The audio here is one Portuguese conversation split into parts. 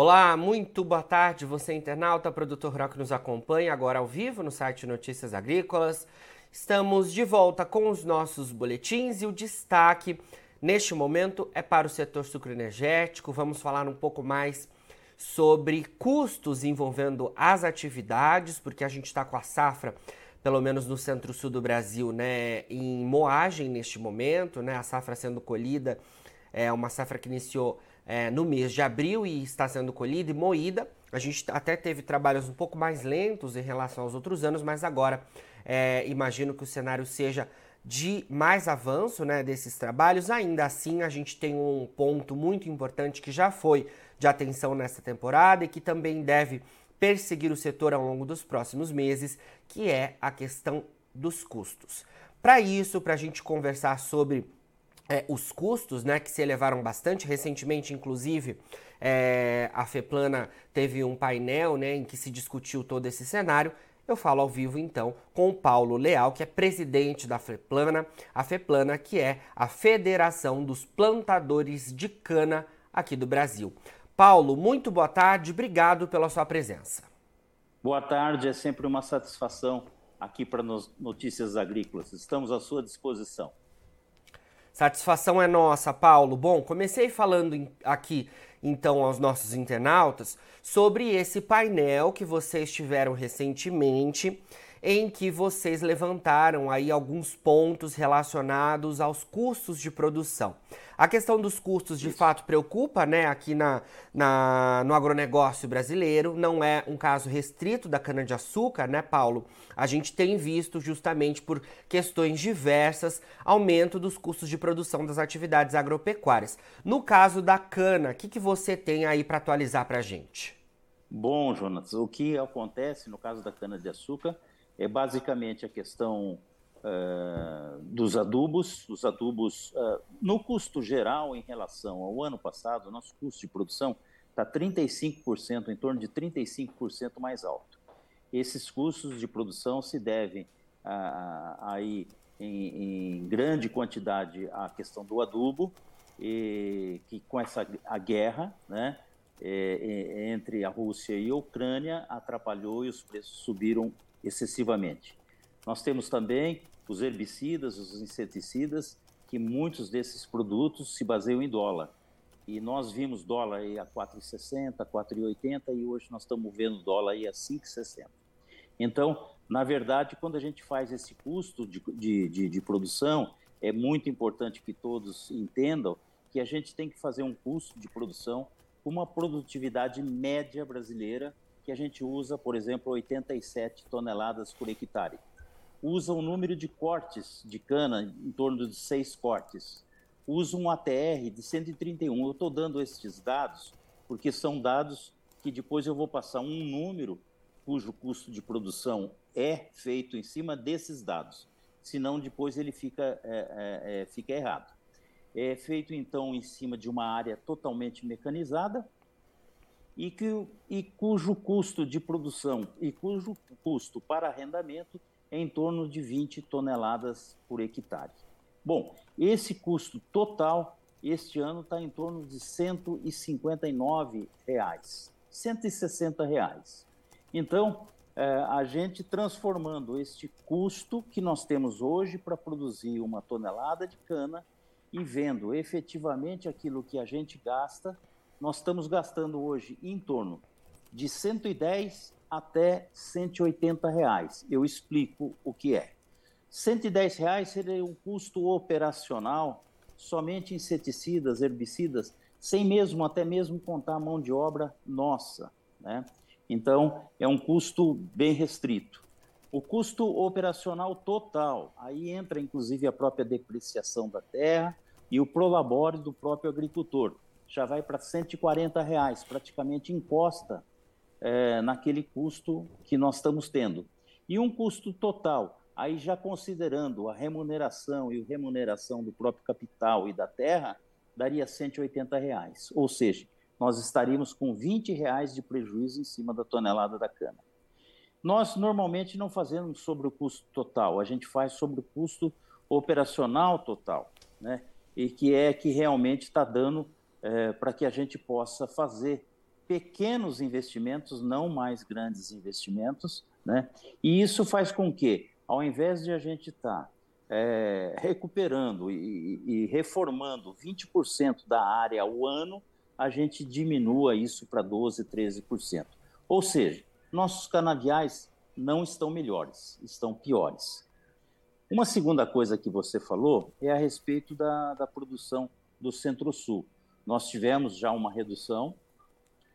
Olá, muito boa tarde, você internauta, produtor rural que nos acompanha agora ao vivo no site Notícias Agrícolas. Estamos de volta com os nossos boletins e o destaque neste momento é para o setor sucroenergético. Vamos falar um pouco mais sobre custos envolvendo as atividades, porque a gente está com a safra, pelo menos no centro-sul do Brasil, né, em moagem neste momento, né, a safra sendo colhida, é uma safra que iniciou é, no mês de abril e está sendo colhida e moída. A gente até teve trabalhos um pouco mais lentos em relação aos outros anos, mas agora é, imagino que o cenário seja de mais avanço né, desses trabalhos. Ainda assim, a gente tem um ponto muito importante que já foi de atenção nesta temporada e que também deve perseguir o setor ao longo dos próximos meses, que é a questão dos custos. Para isso, para a gente conversar sobre é, os custos, né, que se elevaram bastante. Recentemente, inclusive, é, a FEPLANA teve um painel né, em que se discutiu todo esse cenário. Eu falo ao vivo então com o Paulo Leal, que é presidente da FEPLANA, a FEPLANA, que é a Federação dos Plantadores de Cana aqui do Brasil. Paulo, muito boa tarde, obrigado pela sua presença. Boa tarde, é sempre uma satisfação aqui para Notícias Agrícolas. Estamos à sua disposição. Satisfação é nossa, Paulo. Bom, comecei falando aqui então aos nossos internautas sobre esse painel que vocês tiveram recentemente em que vocês levantaram aí alguns pontos relacionados aos custos de produção. A questão dos custos de Isso. fato preocupa, né, aqui na, na, no agronegócio brasileiro. Não é um caso restrito da cana-de-açúcar, né, Paulo? A gente tem visto, justamente por questões diversas, aumento dos custos de produção das atividades agropecuárias. No caso da cana, o que, que você tem aí para atualizar para a gente? Bom, Jonas, o que acontece no caso da cana-de-açúcar é basicamente a questão uh, dos adubos. Os adubos, uh, no custo geral, em relação ao ano passado, nosso custo de produção está 35%, em torno de 35% mais alto. Esses custos de produção se devem aí em, em, grande quantidade à questão do adubo, e, que com essa a guerra, né, é, entre a Rússia e a Ucrânia atrapalhou e os preços subiram excessivamente. Nós temos também os herbicidas, os inseticidas, que muitos desses produtos se baseiam em dólar. E nós vimos dólar aí a 4,60, 4,80 e hoje nós estamos vendo dólar aí a 5,60. Então, na verdade, quando a gente faz esse custo de, de, de, de produção, é muito importante que todos entendam que a gente tem que fazer um custo de produção com uma produtividade média brasileira que a gente usa, por exemplo, 87 toneladas por hectare. Usa um número de cortes de cana em torno de seis cortes. Usa um ATR de 131. Eu estou dando esses dados porque são dados que depois eu vou passar um número cujo custo de produção é feito em cima desses dados. Senão depois ele fica, é, é, é, fica errado. É feito então em cima de uma área totalmente mecanizada, e, que, e cujo custo de produção e cujo custo para arrendamento é em torno de 20 toneladas por hectare. Bom, esse custo total este ano está em torno de 159 reais, 160 reais. Então, é, a gente transformando este custo que nós temos hoje para produzir uma tonelada de cana e vendo efetivamente aquilo que a gente gasta nós estamos gastando hoje em torno de 110 até 180 reais. Eu explico o que é. 110 reais seria o custo operacional somente inseticidas, herbicidas, sem mesmo até mesmo contar a mão de obra nossa, né? Então é um custo bem restrito. O custo operacional total, aí entra inclusive a própria depreciação da terra e o prolabore do próprio agricultor já vai para 140 reais, praticamente encosta é, naquele custo que nós estamos tendo. E um custo total, aí já considerando a remuneração e a remuneração do próprio capital e da terra, daria 180 reais. Ou seja, nós estaríamos com 20 reais de prejuízo em cima da tonelada da cana. Nós normalmente não fazemos sobre o custo total, a gente faz sobre o custo operacional total, né? E que é que realmente está dando é, para que a gente possa fazer pequenos investimentos, não mais grandes investimentos, né? E isso faz com que, ao invés de a gente estar tá, é, recuperando e, e reformando 20% da área ao ano, a gente diminua isso para 12%, 13%. Ou seja, nossos canaviais não estão melhores, estão piores. Uma segunda coisa que você falou é a respeito da, da produção do Centro-Sul. Nós tivemos já uma redução,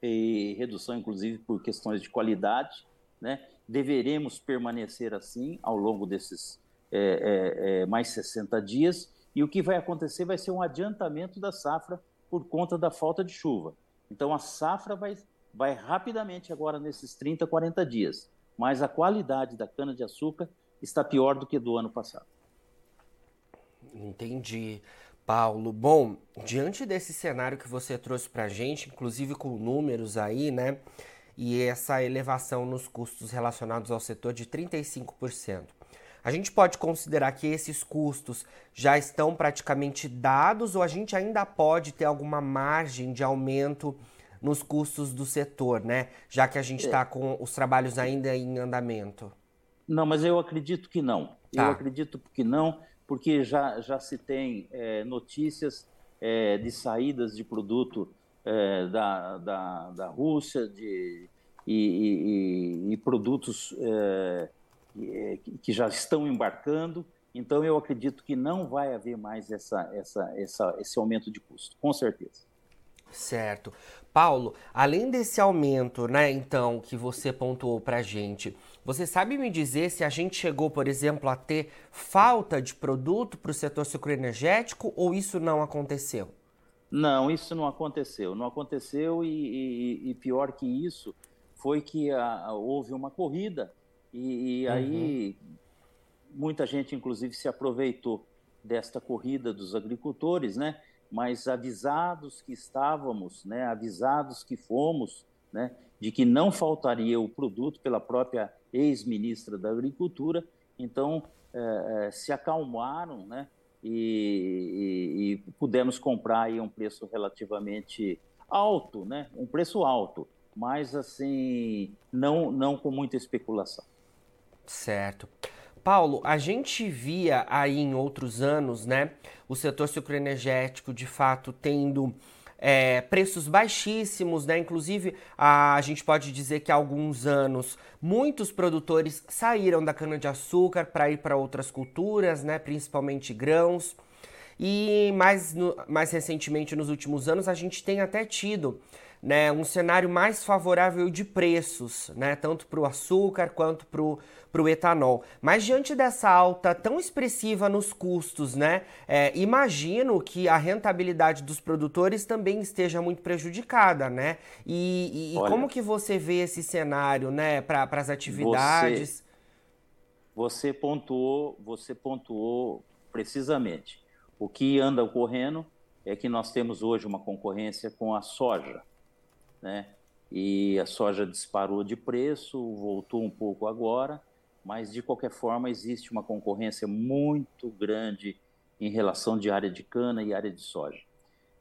e redução inclusive por questões de qualidade, né? deveremos permanecer assim ao longo desses é, é, é, mais 60 dias, e o que vai acontecer vai ser um adiantamento da safra por conta da falta de chuva. Então a safra vai, vai rapidamente agora nesses 30, 40 dias, mas a qualidade da cana-de-açúcar está pior do que do ano passado. Entendi. Paulo, bom, diante desse cenário que você trouxe para a gente, inclusive com números aí, né, e essa elevação nos custos relacionados ao setor de 35%, a gente pode considerar que esses custos já estão praticamente dados ou a gente ainda pode ter alguma margem de aumento nos custos do setor, né? Já que a gente está é. com os trabalhos ainda em andamento. Não, mas eu acredito que não. Tá. Eu acredito que não, porque já, já se tem é, notícias é, de saídas de produto é, da, da, da Rússia de, e, e, e produtos é, é, que já estão embarcando. Então, eu acredito que não vai haver mais essa, essa, essa, esse aumento de custo, com certeza. Certo. Paulo, além desse aumento, né, então, que você pontuou para gente, você sabe me dizer se a gente chegou, por exemplo, a ter falta de produto para o setor sucroenergético ou isso não aconteceu? Não, isso não aconteceu. Não aconteceu e, e, e pior que isso foi que a, houve uma corrida e, e uhum. aí muita gente, inclusive, se aproveitou desta corrida dos agricultores, né? Mas avisados que estávamos, né? Avisados que fomos, né? De que não faltaria o produto pela própria ex-ministra da Agricultura, então é, se acalmaram, né? E, e, e, pudemos comprar aí um preço relativamente alto, né? Um preço alto, mas assim não não com muita especulação. Certo. Paulo, a gente via aí em outros anos, né, o setor sucroenergético de fato tendo é, preços baixíssimos, né? Inclusive, a, a gente pode dizer que há alguns anos muitos produtores saíram da cana-de-açúcar para ir para outras culturas, né? Principalmente grãos. E mais, no, mais recentemente, nos últimos anos, a gente tem até tido né, um cenário mais favorável de preços, né, tanto para o açúcar quanto para o etanol. Mas diante dessa alta tão expressiva nos custos, né, é, imagino que a rentabilidade dos produtores também esteja muito prejudicada, né? E, e, Olha, como que você vê esse cenário, né, para as atividades? Você, você pontuou, você pontuou precisamente. O que anda ocorrendo é que nós temos hoje uma concorrência com a soja né? E a soja disparou de preço, voltou um pouco agora, mas de qualquer forma existe uma concorrência muito grande em relação de área de cana e área de soja.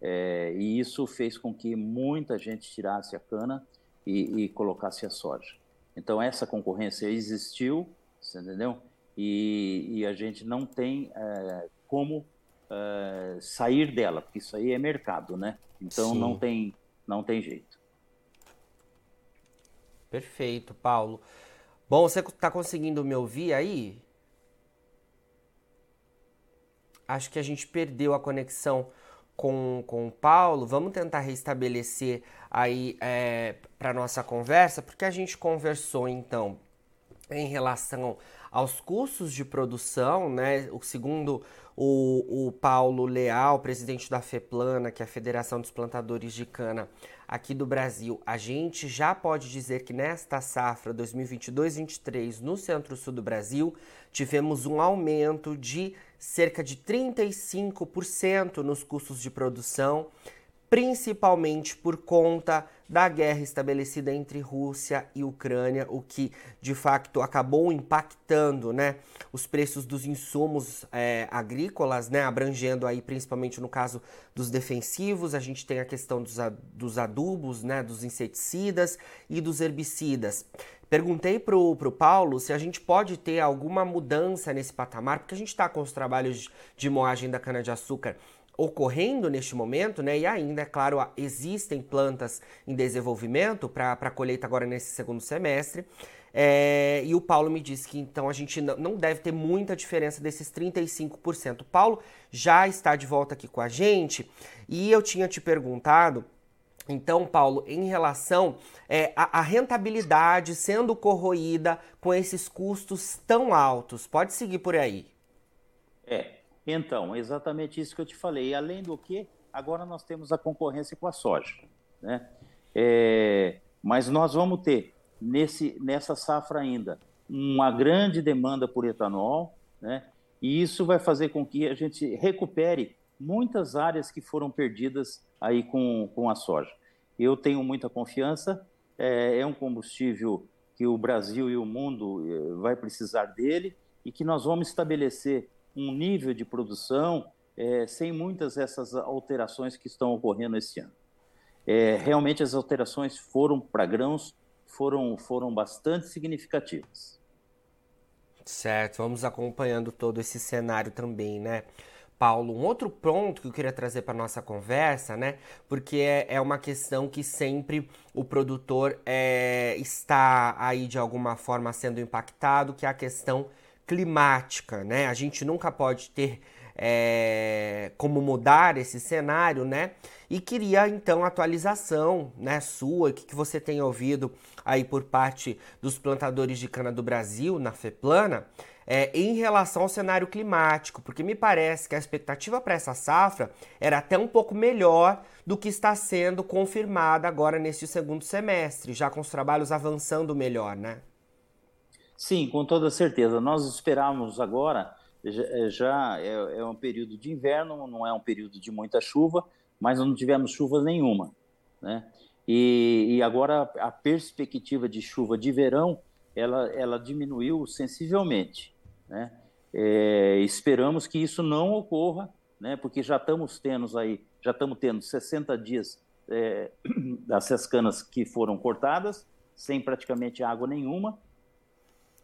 É, e isso fez com que muita gente tirasse a cana e, e colocasse a soja. Então essa concorrência existiu, você entendeu? E, e a gente não tem é, como é, sair dela, porque isso aí é mercado, né? Então não tem, não tem jeito. Perfeito, Paulo. Bom, você está conseguindo me ouvir aí? Acho que a gente perdeu a conexão com, com o Paulo. Vamos tentar restabelecer aí é, para nossa conversa, porque a gente conversou então em relação aos custos de produção, né? O segundo o, o Paulo Leal, presidente da FEPLANA, que é a Federação dos Plantadores de Cana aqui do Brasil, a gente já pode dizer que nesta safra 2022-23 no centro-sul do Brasil, tivemos um aumento de cerca de 35% nos custos de produção, principalmente por conta da guerra estabelecida entre Rússia e Ucrânia, o que de facto acabou impactando né, os preços dos insumos é, agrícolas, né, abrangendo aí principalmente no caso dos defensivos, a gente tem a questão dos, dos adubos, né, dos inseticidas e dos herbicidas. Perguntei para o Paulo se a gente pode ter alguma mudança nesse patamar, porque a gente está com os trabalhos de moagem da cana-de-açúcar ocorrendo neste momento, né? E ainda, é claro, existem plantas em desenvolvimento para colheita agora nesse segundo semestre. É, e o Paulo me disse que então a gente não deve ter muita diferença desses 35%. O Paulo já está de volta aqui com a gente e eu tinha te perguntado. Então, Paulo, em relação é, à rentabilidade sendo corroída com esses custos tão altos, pode seguir por aí. É, então, exatamente isso que eu te falei. Além do que, agora nós temos a concorrência com a soja. Né? É, mas nós vamos ter, nesse, nessa safra ainda, uma grande demanda por etanol, né? e isso vai fazer com que a gente recupere muitas áreas que foram perdidas aí com, com a soja. Eu tenho muita confiança, é, é um combustível que o Brasil e o mundo é, vai precisar dele e que nós vamos estabelecer um nível de produção é, sem muitas dessas alterações que estão ocorrendo esse ano. É, realmente as alterações foram para grãos foram, foram bastante significativas. Certo, vamos acompanhando todo esse cenário também, né? Paulo, um outro ponto que eu queria trazer para nossa conversa, né? Porque é, é, uma questão que sempre o produtor é, está aí de alguma forma sendo impactado, que é a questão climática, né? A gente nunca pode ter é, como mudar esse cenário, né? E queria então atualização, né, sua, o que, que você tem ouvido aí por parte dos plantadores de cana do Brasil na FEPLANA, é, em relação ao cenário climático, porque me parece que a expectativa para essa safra era até um pouco melhor do que está sendo confirmada agora neste segundo semestre, já com os trabalhos avançando melhor, né? Sim, com toda certeza. Nós esperávamos agora, já é, é, um período de inverno, não é um período de muita chuva, mas não tivemos chuva nenhuma, né? E, e agora a perspectiva de chuva de verão, ela, ela diminuiu sensivelmente, né? É, esperamos que isso não ocorra, né? Porque já estamos tendo aí, já estamos tendo 60 dias é, dessas canas que foram cortadas, sem praticamente água nenhuma,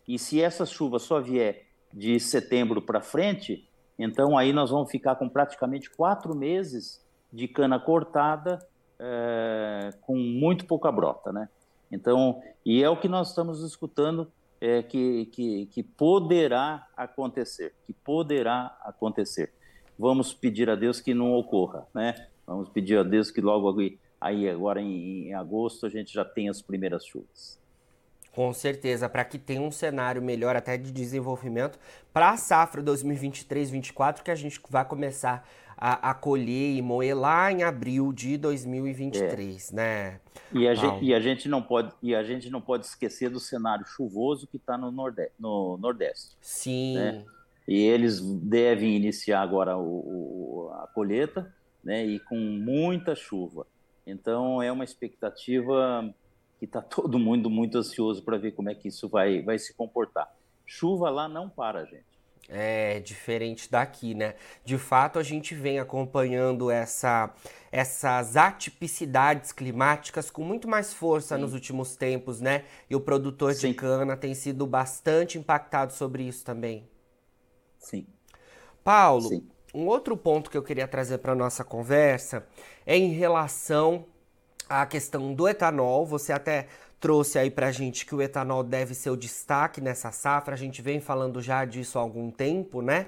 e se essa chuva só vier de setembro para frente, então aí nós vamos ficar com praticamente quatro meses de cana cortada é, com muito pouca brota, né? Então, e é o que nós estamos escutando é, que, que, que poderá acontecer, que poderá acontecer. Vamos pedir a Deus que não ocorra, né? Vamos pedir a Deus que logo aí agora em, em agosto a gente já tenha as primeiras chuvas. Com certeza, para que tenha um cenário melhor até de desenvolvimento para a safra 2023-24 que a gente vai começar a, a, colher e moer lá em abril de 2023, é. né? E a, gente, e a, gente, não pode e a gente não pode esquecer do cenário chuvoso que está no, nordeste, no Nordeste. Sim. Né? E eles devem iniciar agora o, o, a colheita, né? E com muita chuva. Então é uma expectativa que está todo mundo muito ansioso para ver como é que isso vai, vai se comportar. Chuva lá não para, gente. É diferente daqui, né? De fato, a gente vem acompanhando essa, essas atipicidades climáticas com muito mais força Sim. nos últimos tempos, né? E o produtor Sim. de cana tem sido bastante impactado sobre isso também. Sim. Paulo, Sim. um outro ponto que eu queria trazer para nossa conversa é em relação a questão do etanol. Você até trouxe aí pra gente que o etanol deve ser o destaque nessa safra. A gente vem falando já disso há algum tempo, né?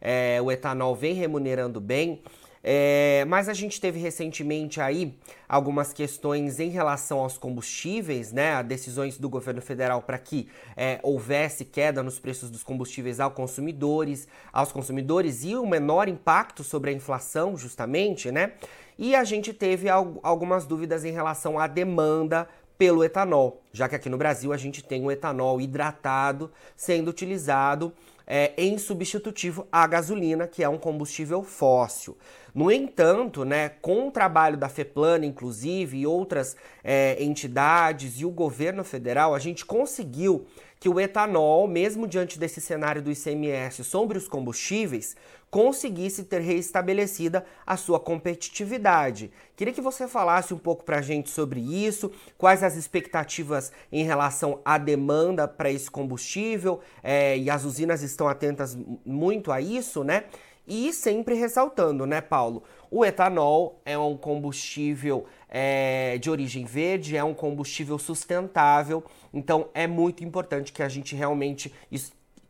É, o etanol vem remunerando bem. É, mas a gente teve recentemente aí algumas questões em relação aos combustíveis, né? Decisões do governo federal para que é, houvesse queda nos preços dos combustíveis aos consumidores, aos consumidores e um menor impacto sobre a inflação, justamente, né? E a gente teve algumas dúvidas em relação à demanda pelo etanol, já que aqui no Brasil a gente tem o etanol hidratado sendo utilizado é, em substitutivo à gasolina, que é um combustível fóssil. No entanto, né, com o trabalho da FEPLAN, inclusive, e outras é, entidades e o governo federal, a gente conseguiu que o etanol, mesmo diante desse cenário do ICMS sobre os combustíveis, conseguisse ter reestabelecida a sua competitividade. Queria que você falasse um pouco para a gente sobre isso, quais as expectativas em relação à demanda para esse combustível, é, e as usinas estão atentas muito a isso, né? E sempre ressaltando, né, Paulo? O etanol é um combustível é, de origem verde, é um combustível sustentável, então é muito importante que a gente realmente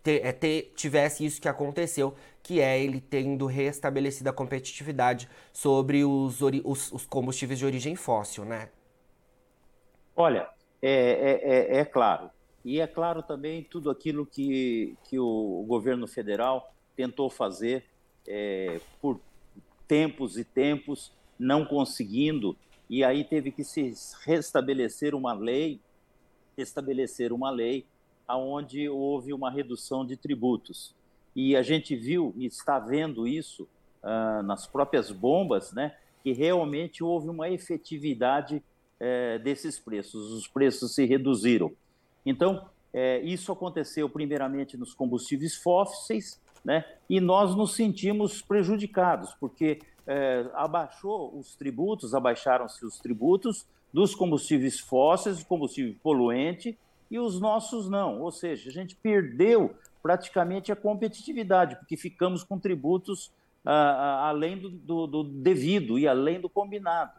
é, tivesse isso que aconteceu, que é ele tendo restabelecido a competitividade sobre os, os, os combustíveis de origem fóssil, né? Olha, é, é, é, é, claro. E é claro também tudo aquilo que, que o governo federal tentou fazer é, por tempos e tempos, não conseguindo, e aí teve que se restabelecer uma lei, estabelecer uma lei aonde houve uma redução de tributos. E a gente viu e está vendo isso uh, nas próprias bombas, né, que realmente houve uma efetividade uh, desses preços, os preços se reduziram. Então, uh, isso aconteceu primeiramente nos combustíveis fósseis, né? E nós nos sentimos prejudicados, porque é, abaixou os tributos, abaixaram-se os tributos dos combustíveis fósseis, combustível poluente, e os nossos não. Ou seja, a gente perdeu praticamente a competitividade, porque ficamos com tributos ah, ah além do, do, do, devido e além do combinado.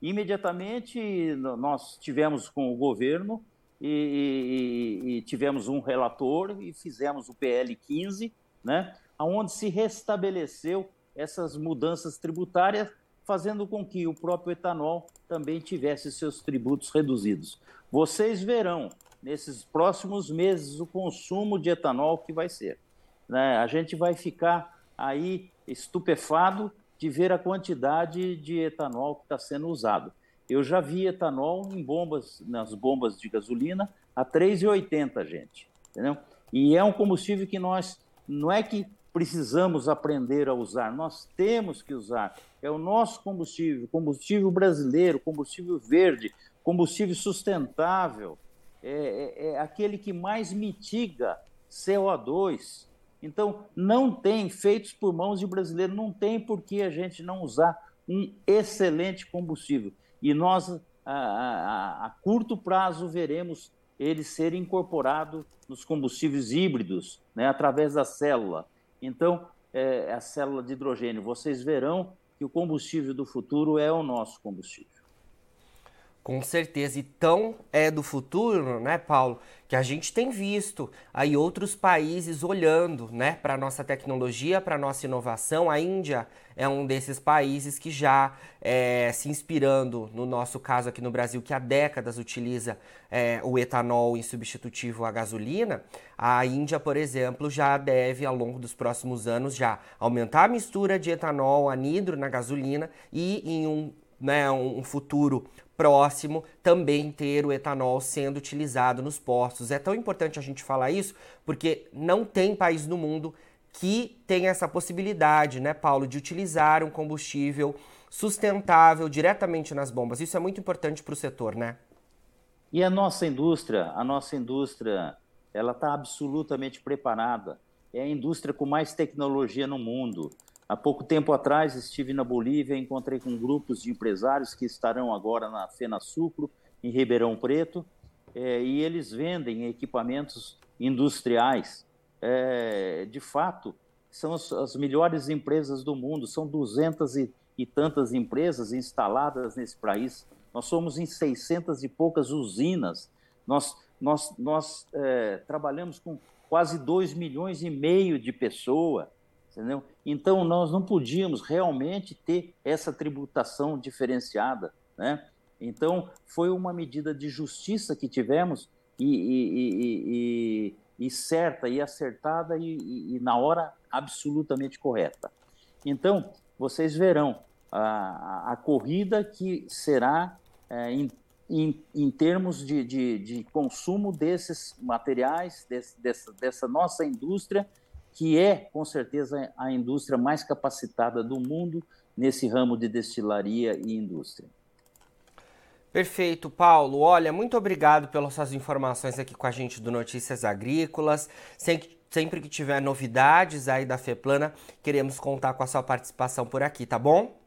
Imediatamente nós tivemos com o governo e, e, e tivemos um relator e fizemos o PL 15, né, onde se restabeleceu essas mudanças tributárias, fazendo com que o próprio etanol também tivesse seus tributos reduzidos. Vocês verão nesses próximos meses o consumo de etanol que vai ser. Né? A gente vai ficar aí estupefado de ver a quantidade de etanol que está sendo usado. Eu já vi etanol em bombas, nas bombas de gasolina, a 3,80, gente. Entendeu? E é um combustível que nós não é que precisamos aprender a usar, nós temos que usar. É o nosso combustível, combustível brasileiro, combustível verde, combustível sustentável, é, é, é aquele que mais mitiga CO2. Então, não tem, feitos por mãos de brasileiro, não tem por que a gente não usar um excelente combustível. E nós, a, a, a curto prazo, veremos ele ser incorporado nos combustíveis híbridos, né, através da célula. Então, é, a célula de hidrogênio. Vocês verão que o combustível do futuro é o nosso combustível. Com certeza. E tão é do futuro, né, Paulo, que a gente tem visto aí outros países olhando, né, para nossa tecnologia, para nossa inovação. A Índia é um desses países que já é, se inspirando, no nosso caso aqui no Brasil, que há décadas utiliza é, o etanol em substitutivo à gasolina. A Índia, por exemplo, já deve, ao longo dos próximos anos, já aumentar a mistura de etanol anidro na gasolina e em um né, um futuro próximo também ter o etanol sendo utilizado nos postos. É tão importante a gente falar isso porque não tem país no mundo que tem essa possibilidade, né, Paulo, de utilizar um combustível sustentável diretamente nas bombas. Isso é muito importante para o setor, né? E a nossa indústria, a nossa indústria, ela está absolutamente preparada. É a indústria com mais tecnologia no mundo. Há pouco tempo atrás estive na Bolívia, encontrei com grupos de empresários que estarão agora na Fena Sucro, em Ribeirão Preto, é, e eles vendem equipamentos industriais. É, de fato, são as, as, melhores empresas do mundo, são duzentas e, e tantas empresas instaladas nesse país. Nós somos em 600 e poucas usinas. Nós, nós, nós é, trabalhamos com quase 2 milhões e meio de pessoas entendeu? Então nós não podíamos realmente ter essa tributação diferenciada, né? Então foi uma medida de justiça que tivemos e, e, e, e certa e acertada e, na hora absolutamente correta. Então vocês verão a, a corrida que será é, em em, em termos de, de, de, consumo desses materiais, desse, dessa, dessa nossa indústria, que é, com certeza, a indústria mais capacitada do mundo nesse ramo de destilaria e indústria. Perfeito, Paulo. Olha, muito obrigado pelas suas informações aqui com a gente do Notícias Agrícolas. Sempre que tiver novidades aí da FEPLANA, queremos contar com a sua participação por aqui, tá bom?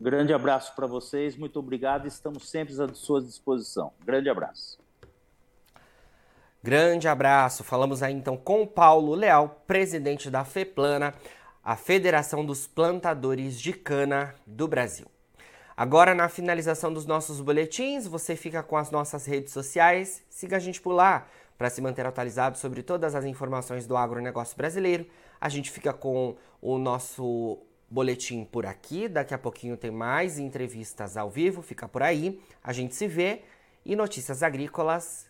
Grande abraço para vocês, muito obrigado. Estamos sempre à sua disposição. Grande abraço. Grande abraço. Falamos aí então com Paulo Leal, presidente da FEPLANA, a Federação dos Plantadores de Cana do Brasil. Agora, na finalização dos nossos boletins, você fica com as nossas redes sociais. Siga a gente por lá para se manter atualizado sobre todas as informações do agronegócio brasileiro. A gente fica com o nosso boletim por aqui. Daqui a pouquinho tem mais entrevistas ao vivo, fica por aí. A gente se vê. E Notícias Agrícolas,